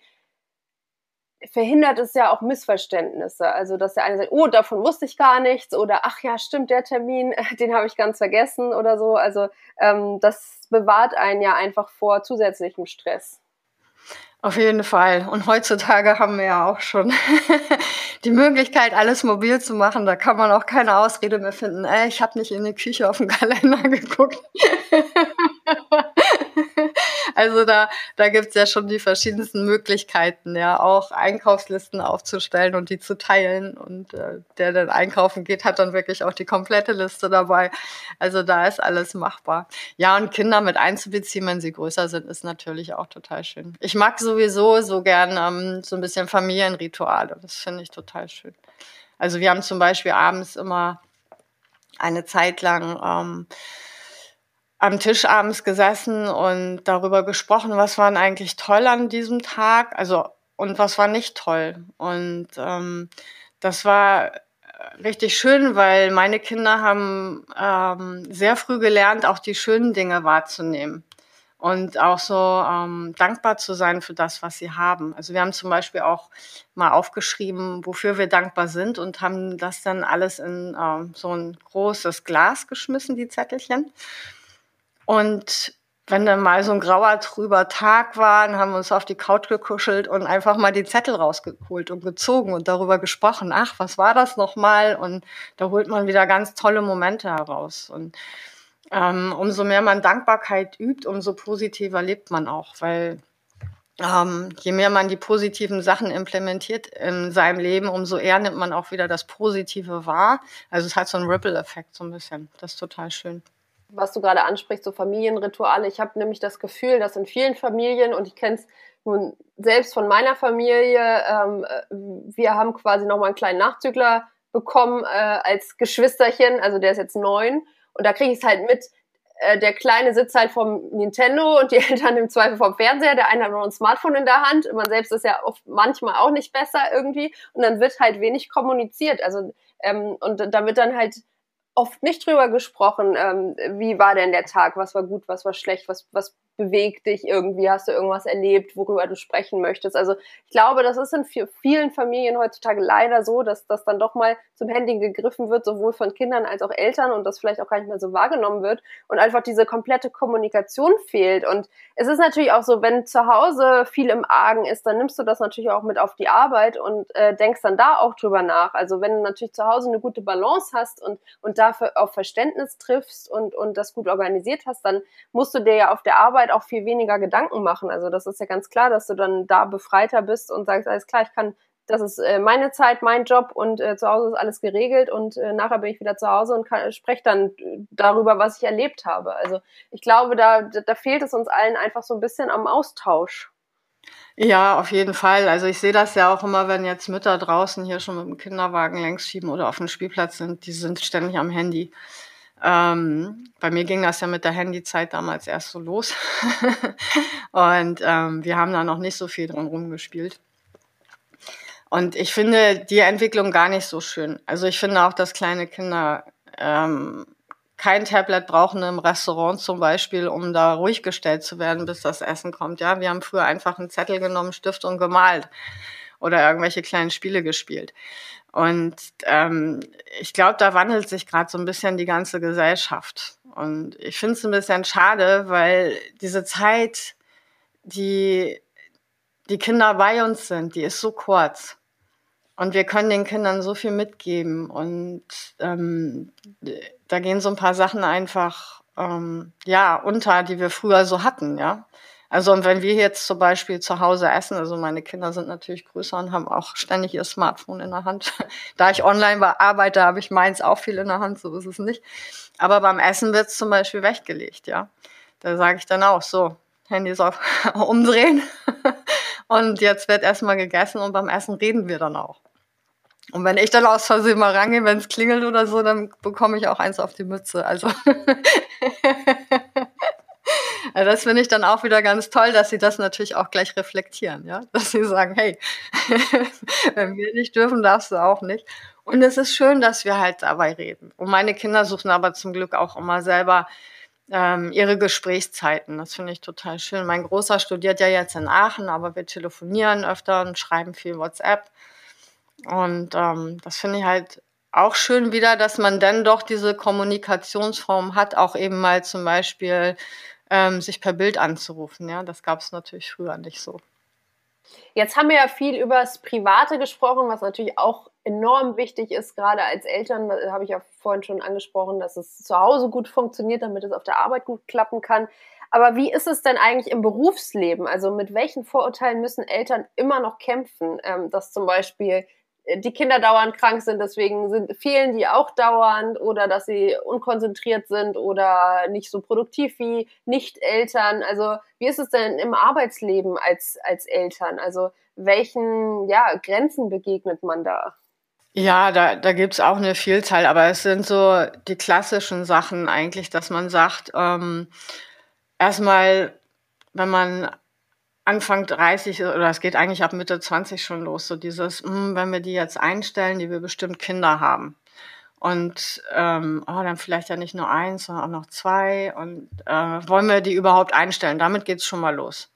verhindert es ja auch Missverständnisse. Also, dass der eine sagt, oh, davon wusste ich gar nichts oder ach ja, stimmt, der Termin, den habe ich ganz vergessen oder so. Also, ähm, das bewahrt einen ja einfach vor zusätzlichem Stress. Auf jeden Fall. Und heutzutage haben wir ja auch schon die Möglichkeit, alles mobil zu machen. Da kann man auch keine Ausrede mehr finden. Ey, ich habe nicht in die Küche auf den Kalender geguckt. Also da, da gibt's ja schon die verschiedensten Möglichkeiten, ja, auch Einkaufslisten aufzustellen und die zu teilen. Und äh, der dann einkaufen geht, hat dann wirklich auch die komplette Liste dabei. Also da ist alles machbar. Ja, und Kinder mit einzubeziehen, wenn sie größer sind, ist natürlich auch total schön. Ich mag sowieso so gern ähm, so ein bisschen Familienrituale. Das finde ich total schön. Also wir haben zum Beispiel abends immer eine Zeit lang ähm, am Tisch abends gesessen und darüber gesprochen, was war eigentlich toll an diesem Tag, also und was war nicht toll. Und ähm, das war richtig schön, weil meine Kinder haben ähm, sehr früh gelernt, auch die schönen Dinge wahrzunehmen und auch so ähm, dankbar zu sein für das, was sie haben. Also wir haben zum Beispiel auch mal aufgeschrieben, wofür wir dankbar sind und haben das dann alles in ähm, so ein großes Glas geschmissen, die Zettelchen. Und wenn dann mal so ein grauer, trüber Tag war, dann haben wir uns auf die Couch gekuschelt und einfach mal die Zettel rausgeholt und gezogen und darüber gesprochen. Ach, was war das nochmal? Und da holt man wieder ganz tolle Momente heraus. Und ähm, umso mehr man Dankbarkeit übt, umso positiver lebt man auch, weil ähm, je mehr man die positiven Sachen implementiert in seinem Leben, umso eher nimmt man auch wieder das Positive wahr. Also es hat so einen Ripple-Effekt so ein bisschen. Das ist total schön was du gerade ansprichst, so Familienrituale. Ich habe nämlich das Gefühl, dass in vielen Familien, und ich kenne es nun selbst von meiner Familie, ähm, wir haben quasi nochmal einen kleinen Nachzügler bekommen äh, als Geschwisterchen, also der ist jetzt neun. Und da kriege ich es halt mit, äh, der Kleine sitzt halt vom Nintendo und die Eltern im Zweifel vom Fernseher, der eine hat noch ein Smartphone in der Hand. Man selbst ist ja oft manchmal auch nicht besser irgendwie. Und dann wird halt wenig kommuniziert. Also, ähm, und da wird dann halt oft nicht drüber gesprochen, ähm, wie war denn der Tag, was war gut, was war schlecht, was, was bewegt dich irgendwie, hast du irgendwas erlebt, worüber du sprechen möchtest. Also ich glaube, das ist in vielen Familien heutzutage leider so, dass das dann doch mal zum Handy gegriffen wird, sowohl von Kindern als auch Eltern und das vielleicht auch gar nicht mehr so wahrgenommen wird und einfach diese komplette Kommunikation fehlt. Und es ist natürlich auch so, wenn zu Hause viel im Argen ist, dann nimmst du das natürlich auch mit auf die Arbeit und äh, denkst dann da auch drüber nach. Also wenn du natürlich zu Hause eine gute Balance hast und, und dafür auf Verständnis triffst und, und das gut organisiert hast, dann musst du dir ja auf der Arbeit auch viel weniger Gedanken machen. Also das ist ja ganz klar, dass du dann da befreiter bist und sagst, alles klar, ich kann das ist äh, meine Zeit, mein Job und äh, zu Hause ist alles geregelt und äh, nachher bin ich wieder zu Hause und spreche dann äh, darüber, was ich erlebt habe. Also ich glaube, da, da fehlt es uns allen einfach so ein bisschen am Austausch. Ja, auf jeden Fall. Also ich sehe das ja auch immer, wenn jetzt Mütter draußen hier schon mit dem Kinderwagen längs schieben oder auf dem Spielplatz sind, die sind ständig am Handy. Ähm, bei mir ging das ja mit der Handyzeit damals erst so los. und ähm, wir haben da noch nicht so viel dran rumgespielt. Und ich finde die Entwicklung gar nicht so schön. Also ich finde auch, dass kleine Kinder ähm, kein Tablet brauchen im Restaurant zum Beispiel, um da ruhig gestellt zu werden, bis das Essen kommt. Ja, wir haben früher einfach einen Zettel genommen, Stift und gemalt oder irgendwelche kleinen Spiele gespielt. Und ähm, ich glaube, da wandelt sich gerade so ein bisschen die ganze Gesellschaft. Und ich finde es ein bisschen schade, weil diese Zeit, die die Kinder bei uns sind, die ist so kurz. Und wir können den Kindern so viel mitgeben. Und ähm, da gehen so ein paar Sachen einfach ähm, ja unter, die wir früher so hatten, ja. Also und wenn wir jetzt zum Beispiel zu Hause essen, also meine Kinder sind natürlich größer und haben auch ständig ihr Smartphone in der Hand. da ich online arbeite, habe ich meins auch viel in der Hand, so ist es nicht. Aber beim Essen wird es zum Beispiel weggelegt, ja. Da sage ich dann auch so, Handys auf umdrehen. und jetzt wird erstmal gegessen und beim Essen reden wir dann auch. Und wenn ich dann aus Versehen mal rangehe, wenn es klingelt oder so, dann bekomme ich auch eins auf die Mütze. Also, also das finde ich dann auch wieder ganz toll, dass sie das natürlich auch gleich reflektieren, ja, dass sie sagen, hey, wenn wir nicht dürfen, darfst du auch nicht. Und es ist schön, dass wir halt dabei reden. Und meine Kinder suchen aber zum Glück auch immer selber ähm, ihre Gesprächszeiten. Das finde ich total schön. Mein Großer studiert ja jetzt in Aachen, aber wir telefonieren öfter und schreiben viel WhatsApp. Und ähm, das finde ich halt auch schön wieder, dass man dann doch diese Kommunikationsform hat, auch eben mal zum Beispiel ähm, sich per Bild anzurufen. Ja, das gab es natürlich früher nicht so. Jetzt haben wir ja viel über das Private gesprochen, was natürlich auch enorm wichtig ist, gerade als Eltern, da habe ich ja vorhin schon angesprochen, dass es zu Hause gut funktioniert, damit es auf der Arbeit gut klappen kann. Aber wie ist es denn eigentlich im Berufsleben? Also mit welchen Vorurteilen müssen Eltern immer noch kämpfen, ähm, dass zum Beispiel die Kinder dauernd krank sind, deswegen sind, fehlen die auch dauernd oder dass sie unkonzentriert sind oder nicht so produktiv wie Nicht-Eltern. Also wie ist es denn im Arbeitsleben als, als Eltern? Also welchen ja, Grenzen begegnet man da? Ja, da, da gibt's auch eine Vielzahl, aber es sind so die klassischen Sachen eigentlich, dass man sagt, ähm, erstmal, wenn man Anfang 30 oder es geht eigentlich ab Mitte 20 schon los, so dieses, mh, hm, wenn wir die jetzt einstellen, die wir bestimmt Kinder haben. Und ähm, oh, dann vielleicht ja nicht nur eins, sondern auch noch zwei. Und äh, wollen wir die überhaupt einstellen? Damit geht's schon mal los.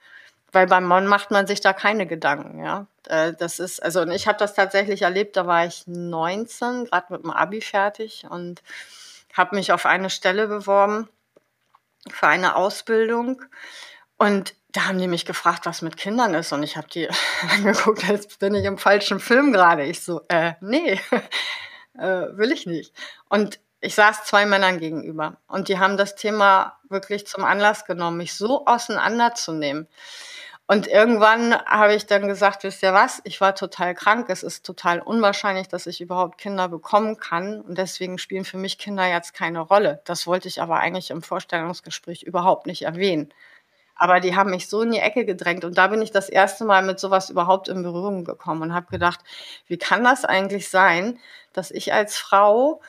Weil beim Mann macht man sich da keine Gedanken, ja. Äh, das ist, also und ich habe das tatsächlich erlebt, da war ich 19, gerade mit dem Abi fertig und habe mich auf eine Stelle beworben für eine Ausbildung. Und da haben die mich gefragt, was mit Kindern ist. Und ich habe die angeguckt, als bin ich im falschen Film gerade. Ich so, äh, nee, äh, will ich nicht. Und ich saß zwei Männern gegenüber. Und die haben das Thema wirklich zum Anlass genommen, mich so auseinanderzunehmen. Und irgendwann habe ich dann gesagt, wisst ihr was, ich war total krank, es ist total unwahrscheinlich, dass ich überhaupt Kinder bekommen kann und deswegen spielen für mich Kinder jetzt keine Rolle. Das wollte ich aber eigentlich im Vorstellungsgespräch überhaupt nicht erwähnen. Aber die haben mich so in die Ecke gedrängt und da bin ich das erste Mal mit sowas überhaupt in Berührung gekommen und habe gedacht, wie kann das eigentlich sein, dass ich als Frau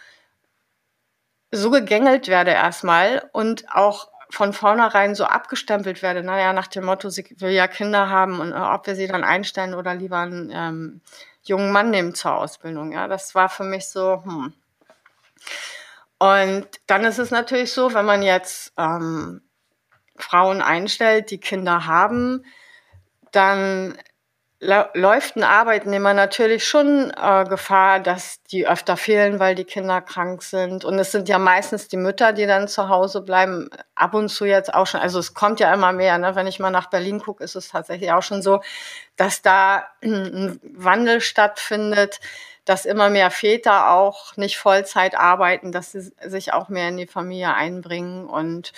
so gegängelt werde erstmal und auch von vornherein so abgestempelt werde, naja, nach dem Motto, sie will ja Kinder haben und äh, ob wir sie dann einstellen oder lieber einen ähm, jungen Mann nehmen zur Ausbildung. Ja, das war für mich so, hm. Und dann ist es natürlich so, wenn man jetzt ähm, Frauen einstellt, die Kinder haben, dann läuft ein Arbeitnehmer natürlich schon äh, Gefahr, dass die öfter fehlen, weil die Kinder krank sind. Und es sind ja meistens die Mütter, die dann zu Hause bleiben. Ab und zu jetzt auch schon. Also es kommt ja immer mehr. Ne? Wenn ich mal nach Berlin gucke, ist es tatsächlich auch schon so, dass da ein Wandel stattfindet, dass immer mehr Väter auch nicht Vollzeit arbeiten, dass sie sich auch mehr in die Familie einbringen und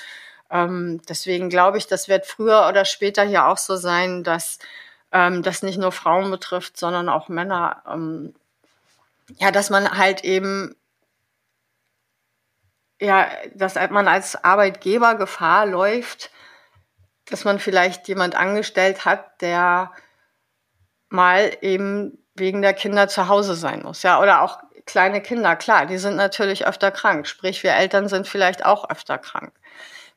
ähm, deswegen glaube ich, das wird früher oder später hier auch so sein, dass ähm, das nicht nur Frauen betrifft, sondern auch Männer. Ähm, ja, dass man halt eben ja, dass man als Arbeitgeber Gefahr läuft, dass man vielleicht jemand angestellt hat, der mal eben wegen der Kinder zu Hause sein muss, ja, oder auch kleine Kinder, klar, die sind natürlich öfter krank, sprich wir Eltern sind vielleicht auch öfter krank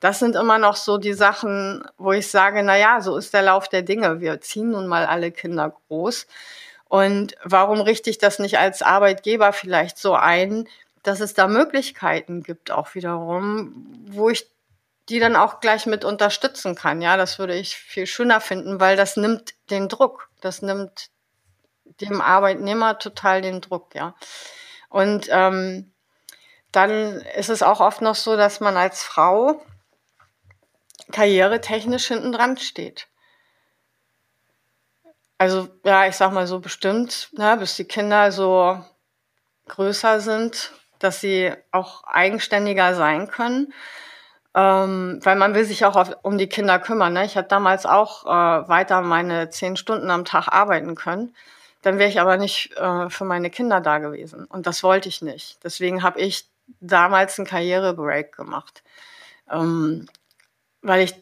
das sind immer noch so die Sachen, wo ich sage, na ja, so ist der Lauf der Dinge. Wir ziehen nun mal alle Kinder groß. Und warum richte ich das nicht als Arbeitgeber vielleicht so ein, dass es da Möglichkeiten gibt, auch wiederum, wo ich die dann auch gleich mit unterstützen kann. Ja, das würde ich viel schöner finden, weil das nimmt den Druck. Das nimmt dem Arbeitnehmer total den Druck, ja. Und ähm, dann ist es auch oft noch so, dass man als Frau karrieretechnisch hinten dran steht. Also ja, ich sag mal so bestimmt, ne, bis die Kinder so größer sind, dass sie auch eigenständiger sein können. Ähm, weil man will sich auch auf, um die Kinder kümmern. Ne? Ich hatte damals auch äh, weiter meine zehn Stunden am Tag arbeiten können. Dann wäre ich aber nicht äh, für meine Kinder da gewesen. Und das wollte ich nicht. Deswegen habe ich damals einen Karrierebreak gemacht. Ähm, weil ich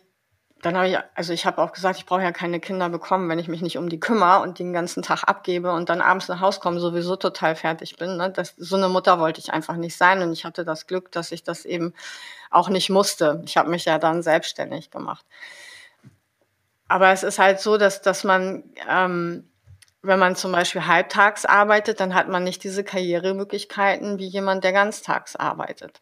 dann habe ich, also ich habe auch gesagt, ich brauche ja keine Kinder bekommen, wenn ich mich nicht um die kümmere und den ganzen Tag abgebe und dann abends nach Hause komme, sowieso total fertig bin. Ne? Das, so eine Mutter wollte ich einfach nicht sein und ich hatte das Glück, dass ich das eben auch nicht musste. Ich habe mich ja dann selbstständig gemacht. Aber es ist halt so, dass, dass man, ähm, wenn man zum Beispiel halbtags arbeitet, dann hat man nicht diese Karrieremöglichkeiten wie jemand, der ganztags arbeitet.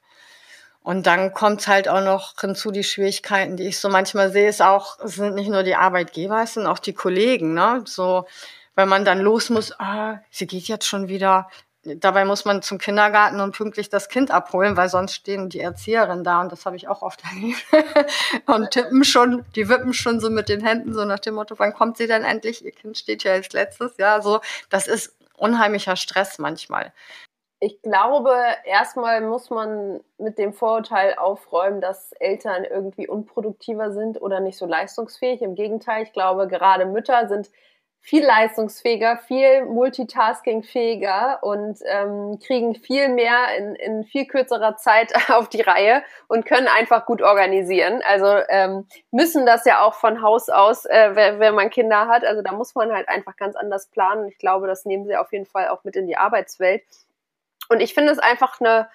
Und dann kommt halt auch noch hinzu die Schwierigkeiten, die ich so manchmal sehe, ist auch, es sind nicht nur die Arbeitgeber, es sind auch die Kollegen, ne? So, wenn man dann los muss, ah, sie geht jetzt schon wieder. Dabei muss man zum Kindergarten und pünktlich das Kind abholen, weil sonst stehen die Erzieherinnen da und das habe ich auch oft erlebt. und tippen schon, die wippen schon so mit den Händen, so nach dem Motto, wann kommt sie denn endlich? Ihr Kind steht ja als letztes. Ja, so, das ist unheimlicher Stress manchmal ich glaube, erstmal muss man mit dem Vorurteil aufräumen, dass Eltern irgendwie unproduktiver sind oder nicht so leistungsfähig. Im Gegenteil, ich glaube, gerade Mütter sind viel leistungsfähiger, viel multitaskingfähiger und ähm, kriegen viel mehr in, in viel kürzerer Zeit auf die Reihe und können einfach gut organisieren. Also ähm, müssen das ja auch von Haus aus, äh, wenn, wenn man Kinder hat. Also da muss man halt einfach ganz anders planen. Ich glaube, das nehmen sie auf jeden Fall auch mit in die Arbeitswelt. Und ich finde es einfach eine,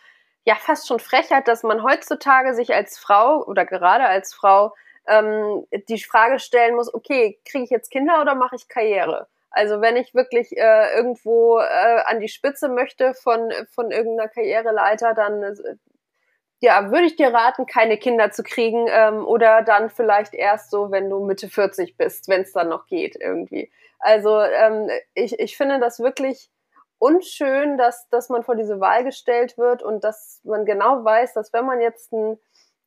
ja, fast schon Frechheit, dass man heutzutage sich als Frau oder gerade als Frau ähm, die Frage stellen muss, okay, kriege ich jetzt Kinder oder mache ich Karriere? Also wenn ich wirklich äh, irgendwo äh, an die Spitze möchte von, von irgendeiner Karriereleiter, dann äh, ja, würde ich dir raten, keine Kinder zu kriegen ähm, oder dann vielleicht erst so, wenn du Mitte 40 bist, wenn es dann noch geht irgendwie. Also ähm, ich, ich finde das wirklich unschön, dass, dass man vor diese Wahl gestellt wird und dass man genau weiß, dass wenn man jetzt ein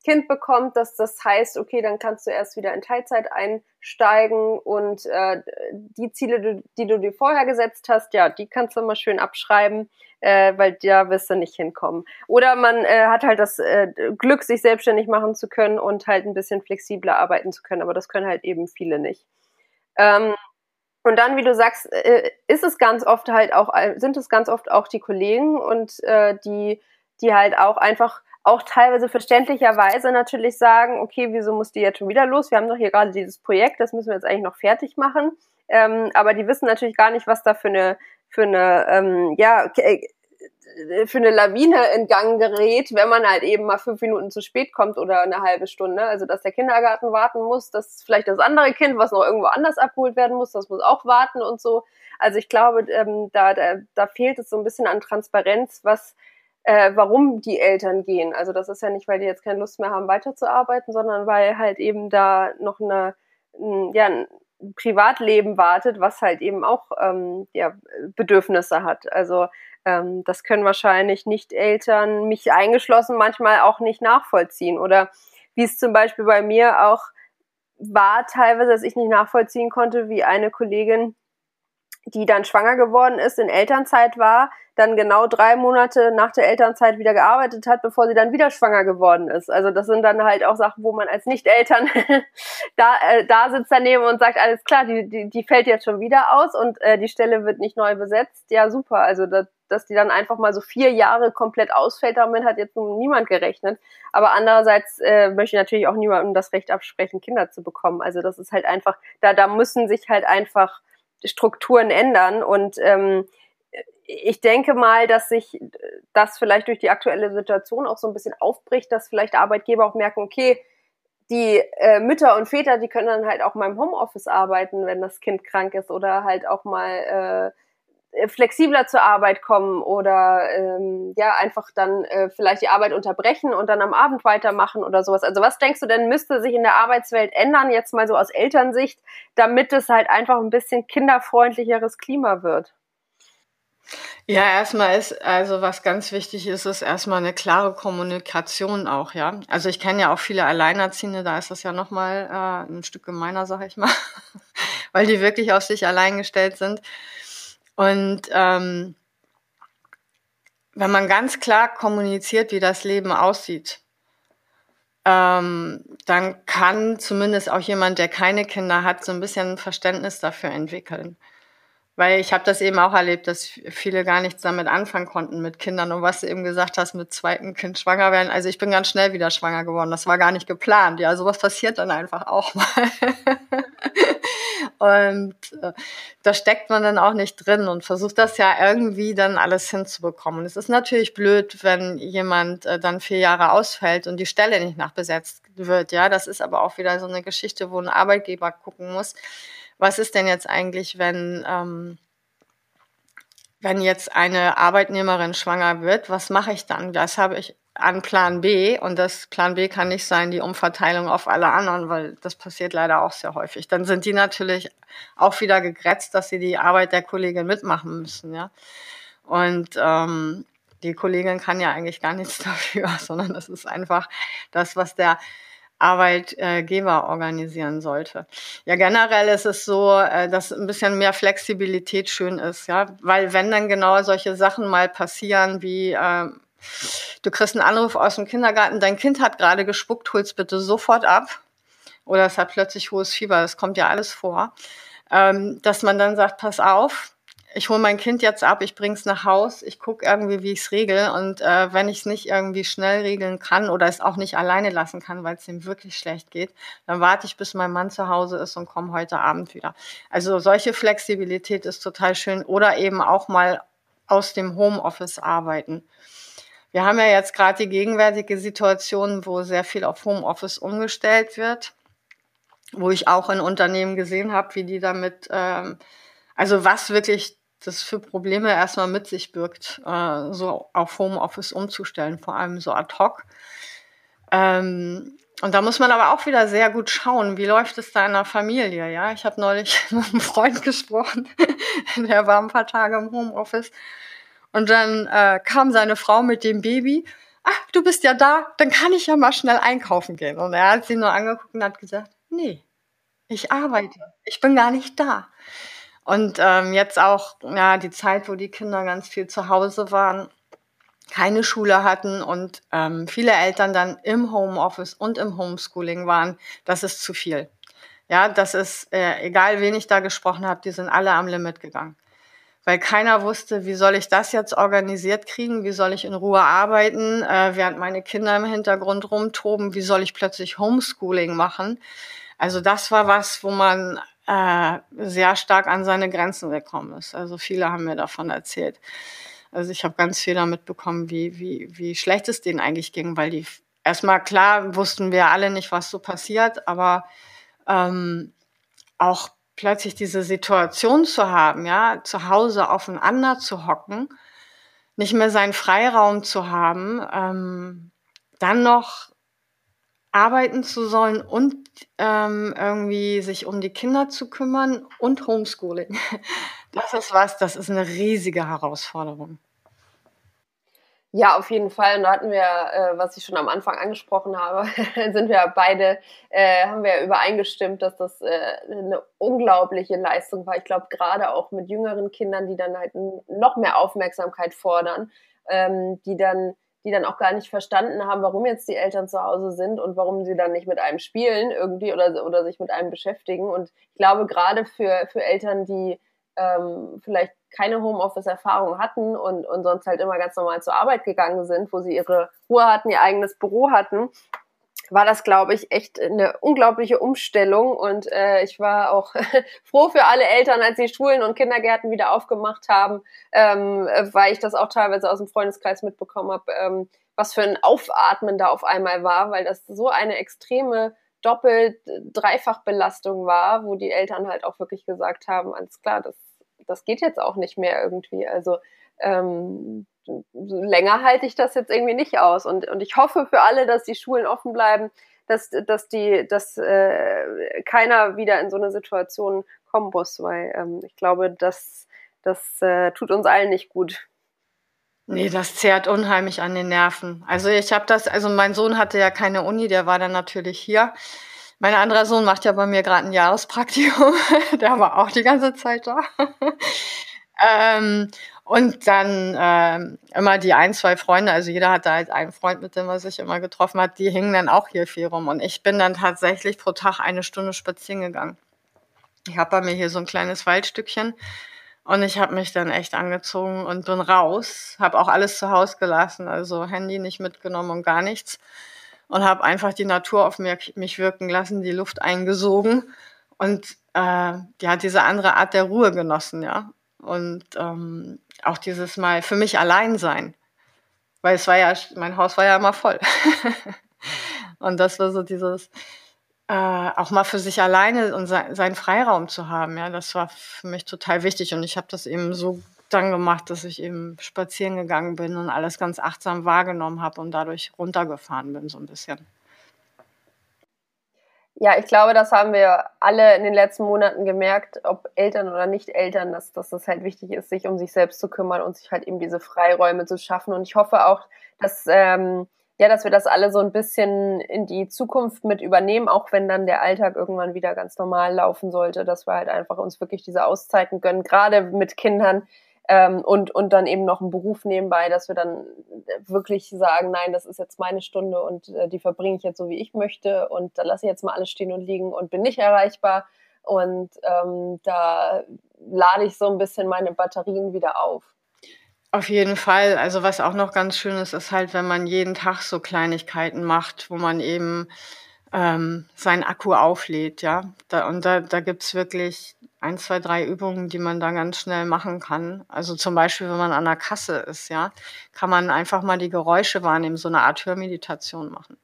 Kind bekommt, dass das heißt, okay, dann kannst du erst wieder in Teilzeit einsteigen und äh, die Ziele, die du dir vorher gesetzt hast, ja, die kannst du mal schön abschreiben, äh, weil da wirst du nicht hinkommen. Oder man äh, hat halt das äh, Glück, sich selbstständig machen zu können und halt ein bisschen flexibler arbeiten zu können, aber das können halt eben viele nicht. Ähm, und dann, wie du sagst, äh, ist es ganz oft halt auch, sind es ganz oft auch die Kollegen und äh, die, die halt auch einfach auch teilweise verständlicherweise natürlich sagen, okay, wieso muss die jetzt schon wieder los? Wir haben doch hier gerade dieses Projekt, das müssen wir jetzt eigentlich noch fertig machen. Ähm, aber die wissen natürlich gar nicht, was da für eine, für eine, ähm, ja, äh, für eine Lawine in Gang gerät, wenn man halt eben mal fünf Minuten zu spät kommt oder eine halbe Stunde. Also dass der Kindergarten warten muss, dass vielleicht das andere Kind, was noch irgendwo anders abgeholt werden muss, das muss auch warten und so. Also ich glaube, ähm, da, da, da fehlt es so ein bisschen an Transparenz, was äh, warum die Eltern gehen. Also das ist ja nicht, weil die jetzt keine Lust mehr haben, weiterzuarbeiten, sondern weil halt eben da noch eine, ja, ein Privatleben wartet, was halt eben auch ähm, ja, Bedürfnisse hat. Also ähm, das können wahrscheinlich nicht Eltern, mich eingeschlossen, manchmal auch nicht nachvollziehen. Oder wie es zum Beispiel bei mir auch war, teilweise, dass ich nicht nachvollziehen konnte, wie eine Kollegin, die dann schwanger geworden ist, in Elternzeit war, dann genau drei Monate nach der Elternzeit wieder gearbeitet hat, bevor sie dann wieder schwanger geworden ist. Also das sind dann halt auch Sachen, wo man als Nicht-Eltern da, äh, da sitzt daneben und sagt, alles klar, die, die, die fällt jetzt schon wieder aus und äh, die Stelle wird nicht neu besetzt. Ja, super. Also das, dass die dann einfach mal so vier Jahre komplett ausfällt, damit hat jetzt niemand gerechnet. Aber andererseits äh, möchte ich natürlich auch niemandem das Recht absprechen, Kinder zu bekommen. Also das ist halt einfach, da, da müssen sich halt einfach Strukturen ändern und ähm, ich denke mal, dass sich das vielleicht durch die aktuelle Situation auch so ein bisschen aufbricht, dass vielleicht Arbeitgeber auch merken, okay, die äh, Mütter und Väter, die können dann halt auch mal im Homeoffice arbeiten, wenn das Kind krank ist oder halt auch mal äh, flexibler zur Arbeit kommen oder ähm, ja einfach dann äh, vielleicht die Arbeit unterbrechen und dann am Abend weitermachen oder sowas. Also was denkst du denn müsste sich in der Arbeitswelt ändern jetzt mal so aus Elternsicht, damit es halt einfach ein bisschen kinderfreundlicheres Klima wird? Ja, erstmal ist, also was ganz wichtig ist, ist erstmal eine klare Kommunikation auch, ja. Also ich kenne ja auch viele Alleinerziehende, da ist das ja nochmal äh, ein Stück gemeiner, sag ich mal, weil die wirklich auf sich allein gestellt sind. Und ähm, wenn man ganz klar kommuniziert, wie das Leben aussieht, ähm, dann kann zumindest auch jemand, der keine Kinder hat, so ein bisschen Verständnis dafür entwickeln. Weil ich habe das eben auch erlebt, dass viele gar nichts damit anfangen konnten mit Kindern. Und was du eben gesagt hast, mit zweiten Kind schwanger werden. Also ich bin ganz schnell wieder schwanger geworden. Das war gar nicht geplant. Ja, sowas passiert dann einfach auch mal. und äh, da steckt man dann auch nicht drin und versucht das ja irgendwie dann alles hinzubekommen. Und es ist natürlich blöd, wenn jemand äh, dann vier Jahre ausfällt und die Stelle nicht nachbesetzt wird. Ja, das ist aber auch wieder so eine Geschichte, wo ein Arbeitgeber gucken muss was ist denn jetzt eigentlich, wenn, ähm, wenn jetzt eine Arbeitnehmerin schwanger wird, was mache ich dann? Das habe ich an Plan B und das Plan B kann nicht sein die Umverteilung auf alle anderen, weil das passiert leider auch sehr häufig. Dann sind die natürlich auch wieder gegrätzt, dass sie die Arbeit der Kollegin mitmachen müssen, ja. Und ähm, die Kollegin kann ja eigentlich gar nichts dafür, sondern das ist einfach das, was der Arbeitgeber organisieren sollte. Ja, generell ist es so, äh, dass ein bisschen mehr Flexibilität schön ist, ja, weil wenn dann genau solche Sachen mal passieren wie äh, du kriegst einen Anruf aus dem Kindergarten, dein Kind hat gerade gespuckt, hol's bitte sofort ab. Oder es hat plötzlich hohes Fieber, das kommt ja alles vor. Ähm, dass man dann sagt, pass auf, ich hole mein Kind jetzt ab, ich bring's nach Haus, ich gucke irgendwie, wie ich's regel und äh, wenn ich es nicht irgendwie schnell regeln kann oder es auch nicht alleine lassen kann, weil es ihm wirklich schlecht geht, dann warte ich, bis mein Mann zu Hause ist und komme heute Abend wieder. Also solche Flexibilität ist total schön oder eben auch mal aus dem Homeoffice arbeiten. Wir haben ja jetzt gerade die gegenwärtige Situation, wo sehr viel auf Homeoffice umgestellt wird, wo ich auch in Unternehmen gesehen habe, wie die damit ähm, also was wirklich das für Probleme erstmal mit sich birgt, äh, so auf Homeoffice umzustellen, vor allem so ad hoc. Ähm, und da muss man aber auch wieder sehr gut schauen, wie läuft es da in der Familie, ja? Ich habe neulich mit einem Freund gesprochen, der war ein paar Tage im Homeoffice und dann äh, kam seine Frau mit dem Baby. Ach, du bist ja da, dann kann ich ja mal schnell einkaufen gehen. Und er hat sie nur angeguckt und hat gesagt, nee, ich arbeite, ich bin gar nicht da. Und ähm, jetzt auch ja die Zeit, wo die Kinder ganz viel zu Hause waren, keine Schule hatten und ähm, viele Eltern dann im Homeoffice und im Homeschooling waren, das ist zu viel. Ja, das ist, äh, egal wen ich da gesprochen habe, die sind alle am Limit gegangen. Weil keiner wusste, wie soll ich das jetzt organisiert kriegen, wie soll ich in Ruhe arbeiten, äh, während meine Kinder im Hintergrund rumtoben, wie soll ich plötzlich Homeschooling machen. Also das war was, wo man äh, sehr stark an seine Grenzen gekommen ist. Also viele haben mir davon erzählt. Also ich habe ganz viel damit bekommen, wie, wie, wie schlecht es denen eigentlich ging, weil die erstmal klar wussten wir alle nicht, was so passiert, aber ähm, auch plötzlich diese Situation zu haben, ja, zu Hause aufeinander zu hocken, nicht mehr seinen Freiraum zu haben, ähm, dann noch arbeiten zu sollen und ähm, irgendwie sich um die Kinder zu kümmern und Homeschooling. Das ist was, das ist eine riesige Herausforderung. Ja, auf jeden Fall. Und da hatten wir, äh, was ich schon am Anfang angesprochen habe, sind wir beide, äh, haben wir übereingestimmt, dass das äh, eine unglaubliche Leistung war. Ich glaube, gerade auch mit jüngeren Kindern, die dann halt noch mehr Aufmerksamkeit fordern, ähm, die dann die dann auch gar nicht verstanden haben, warum jetzt die Eltern zu Hause sind und warum sie dann nicht mit einem spielen irgendwie oder, oder sich mit einem beschäftigen. Und ich glaube, gerade für, für Eltern, die ähm, vielleicht keine Homeoffice-Erfahrung hatten und, und sonst halt immer ganz normal zur Arbeit gegangen sind, wo sie ihre Ruhe hatten, ihr eigenes Büro hatten, war das, glaube ich, echt eine unglaubliche Umstellung. Und äh, ich war auch froh für alle Eltern, als die Schulen und Kindergärten wieder aufgemacht haben, ähm, weil ich das auch teilweise aus dem Freundeskreis mitbekommen habe, ähm, was für ein Aufatmen da auf einmal war, weil das so eine extreme doppelt dreifach Belastung war, wo die Eltern halt auch wirklich gesagt haben, alles klar, das, das geht jetzt auch nicht mehr irgendwie. Also ähm, länger halte ich das jetzt irgendwie nicht aus. Und, und ich hoffe für alle, dass die Schulen offen bleiben, dass, dass, die, dass äh, keiner wieder in so eine Situation kommen muss, weil ähm, ich glaube, das, das äh, tut uns allen nicht gut. Nee, das zehrt unheimlich an den Nerven. Also ich habe das, also mein Sohn hatte ja keine Uni, der war dann natürlich hier. Mein anderer Sohn macht ja bei mir gerade ein Jahrespraktikum, der war auch die ganze Zeit da. ähm, und dann äh, immer die ein, zwei Freunde, also jeder hatte halt einen Freund, mit dem er sich immer getroffen hat, die hingen dann auch hier viel rum. Und ich bin dann tatsächlich pro Tag eine Stunde spazieren gegangen. Ich habe bei mir hier so ein kleines Waldstückchen und ich habe mich dann echt angezogen und bin raus, habe auch alles zu Hause gelassen, also Handy nicht mitgenommen und gar nichts und habe einfach die Natur auf mich, wirken lassen, die Luft eingesogen und äh, ja diese andere Art der Ruhe genossen, ja. Und ähm, auch dieses Mal für mich allein sein. Weil es war ja, mein Haus war ja immer voll. und das war so dieses, äh, auch mal für sich alleine und se seinen Freiraum zu haben, ja, das war für mich total wichtig. Und ich habe das eben so dann gemacht, dass ich eben spazieren gegangen bin und alles ganz achtsam wahrgenommen habe und dadurch runtergefahren bin so ein bisschen. Ja, ich glaube, das haben wir alle in den letzten Monaten gemerkt, ob Eltern oder nicht Eltern, dass, dass es halt wichtig ist, sich um sich selbst zu kümmern und sich halt eben diese Freiräume zu schaffen. Und ich hoffe auch, dass, ähm, ja, dass wir das alle so ein bisschen in die Zukunft mit übernehmen, auch wenn dann der Alltag irgendwann wieder ganz normal laufen sollte, dass wir halt einfach uns wirklich diese Auszeiten gönnen, gerade mit Kindern, ähm, und, und dann eben noch einen Beruf nebenbei, dass wir dann wirklich sagen, nein, das ist jetzt meine Stunde und äh, die verbringe ich jetzt so, wie ich möchte und da lasse ich jetzt mal alles stehen und liegen und bin nicht erreichbar und ähm, da lade ich so ein bisschen meine Batterien wieder auf. Auf jeden Fall. Also was auch noch ganz schön ist, ist halt, wenn man jeden Tag so Kleinigkeiten macht, wo man eben ähm, seinen Akku auflädt, ja. Da, und da, da gibt's wirklich ein, zwei, drei Übungen, die man da ganz schnell machen kann. Also zum Beispiel, wenn man an der Kasse ist, ja, kann man einfach mal die Geräusche wahrnehmen, so eine Art Hörmeditation machen.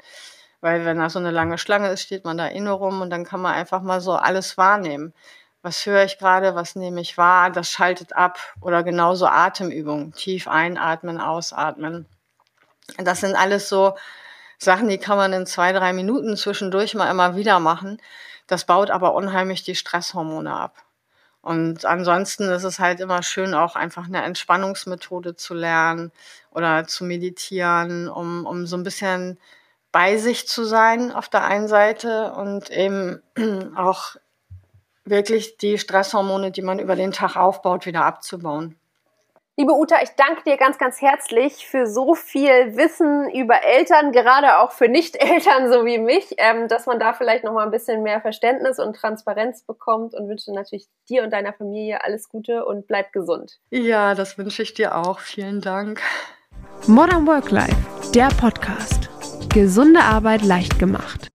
Weil wenn da so eine lange Schlange ist, steht man da inne rum und dann kann man einfach mal so alles wahrnehmen. Was höre ich gerade, was nehme ich wahr, das schaltet ab. Oder genauso Atemübungen, tief einatmen, ausatmen. Das sind alles so Sachen, die kann man in zwei, drei Minuten zwischendurch mal immer wieder machen. Das baut aber unheimlich die Stresshormone ab. Und ansonsten ist es halt immer schön, auch einfach eine Entspannungsmethode zu lernen oder zu meditieren, um, um so ein bisschen bei sich zu sein auf der einen Seite und eben auch wirklich die Stresshormone, die man über den Tag aufbaut, wieder abzubauen. Liebe Uta, ich danke dir ganz, ganz herzlich für so viel Wissen über Eltern, gerade auch für Nicht-Eltern so wie mich, ähm, dass man da vielleicht noch mal ein bisschen mehr Verständnis und Transparenz bekommt und wünsche natürlich dir und deiner Familie alles Gute und bleib gesund. Ja, das wünsche ich dir auch. Vielen Dank. Modern Work Life, der Podcast. Gesunde Arbeit leicht gemacht.